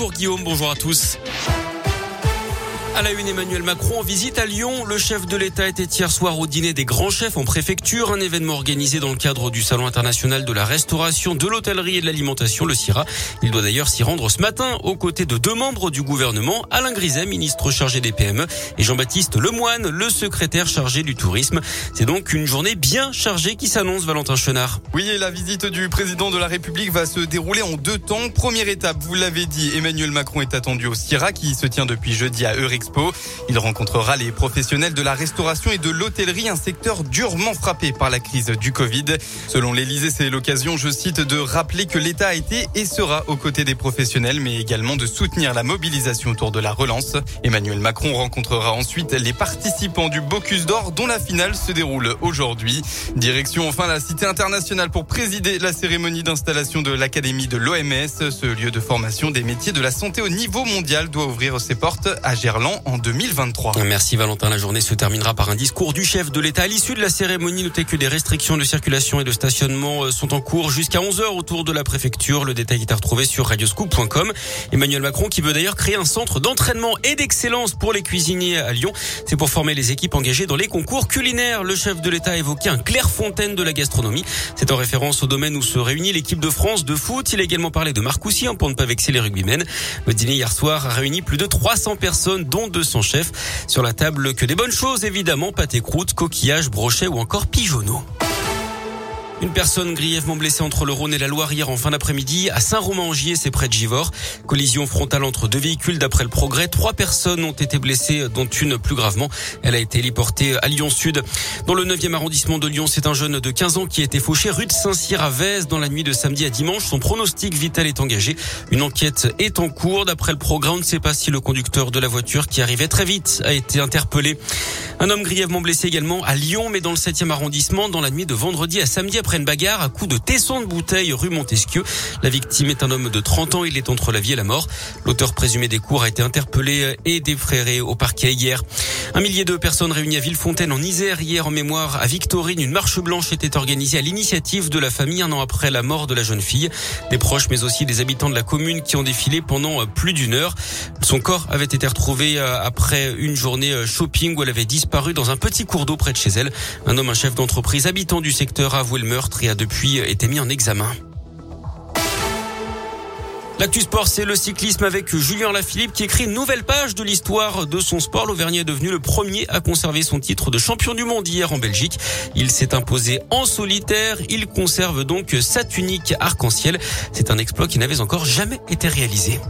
Pour Guillaume, bonjour à tous. À la une, Emmanuel Macron en visite à Lyon. Le chef de l'État était hier soir au dîner des grands chefs en préfecture, un événement organisé dans le cadre du Salon international de la restauration, de l'hôtellerie et de l'alimentation, le CIRA. Il doit d'ailleurs s'y rendre ce matin aux côtés de deux membres du gouvernement, Alain Griset, ministre chargé des PME, et Jean-Baptiste Lemoine, le secrétaire chargé du tourisme. C'est donc une journée bien chargée qui s'annonce, Valentin Chenard. Oui, et la visite du président de la République va se dérouler en deux temps. Première étape, vous l'avez dit, Emmanuel Macron est attendu au CIRA qui se tient depuis jeudi à Il rencontrera les professionnels de la restauration et de l'hôtellerie, un secteur durement frappé par la crise du Covid. Selon l'Elysée, c'est l'occasion, je cite, de rappeler que l'État a été et sera aux côtés des professionnels, mais également de soutenir la mobilisation autour de la relance. Emmanuel Macron rencontrera ensuite les participants du Bocuse d'Or, dont la finale se déroule aujourd'hui. Direction enfin la Cité internationale pour présider la cérémonie d'installation de l'Académie de l'OMS. Ce lieu de formation des métiers de la santé au niveau mondial doit ouvrir ses portes à Gerland en 2023. Merci Valentin. La journée se terminera par un discours du chef de l'État. À l'issue de la cérémonie, notez que des restrictions de circulation et de stationnement euh, sont en cours jusqu'à 11h autour de la préfecture. Le détail est à retrouver sur radioscoop.com. Emmanuel Macron qui veut d'ailleurs créer un centre d'entraînement et d'excellence pour les cuisiniers à Lyon. C'est pour former les équipes engagées dans les concours culinaires. Le chef de l'État a évoqué un Clairefontaine de la gastronomie. C'est en référence au domaine où se réunit l'équipe de France de foot. Il a également parlé de Marcoussis pour ne pas vexer les rugbymen. Le dîner hier soir a réuni plus de 300 personnes dont de son chef. Sur la table, que des bonnes choses, évidemment, pâté croûte, coquillage, brochet ou encore pigeonneau. Une personne grièvement blessée entre le Rhône et la Loire hier en fin d'après-midi à Saint-Romain-en-Gier, c'est près de Givors. Collision frontale entre deux véhicules d'après le progrès. Trois personnes ont été blessées, dont une plus gravement. Elle a été héliportée à Lyon-Sud. Dans le 9e arrondissement de Lyon, c'est un jeune de 15 ans qui a été fauché rue de Saint-Cyr à Vèze dans la nuit de samedi à dimanche. Son pronostic vital est engagé. Une enquête est en cours. D'après le progrès, on ne sait pas si le conducteur de la voiture qui arrivait très vite a été interpellé. Un homme grièvement blessé également à Lyon, mais dans le 7e arrondissement, dans la nuit de vendredi à samedi après une bagarre à coups de tesson de bouteille rue Montesquieu. La victime est un homme de 30 ans. Il est entre la vie et la mort. L'auteur présumé des cours a été interpellé et défréré au parquet hier. Un millier de personnes réunies à Villefontaine en Isère hier en mémoire à Victorine. Une marche blanche était organisée à l'initiative de la famille un an après la mort de la jeune fille. Des proches mais aussi des habitants de la commune qui ont défilé pendant plus d'une heure. Son corps avait été retrouvé euh, après une journée euh, shopping où elle avait disparu dans un petit cours d'eau près de chez elle. Un homme, un chef d'entreprise habitant du secteur a avoué le meurtre et a depuis été mis en examen. L'actu sport, c'est le cyclisme avec Julien Lafilippe qui écrit une nouvelle page de l'histoire de son sport. L'Auvergnat est devenu le premier à conserver son titre de champion du monde hier en Belgique. Il s'est imposé en solitaire. Il conserve donc sa tunique arc-en-ciel. C'est un exploit qui n'avait encore jamais été réalisé.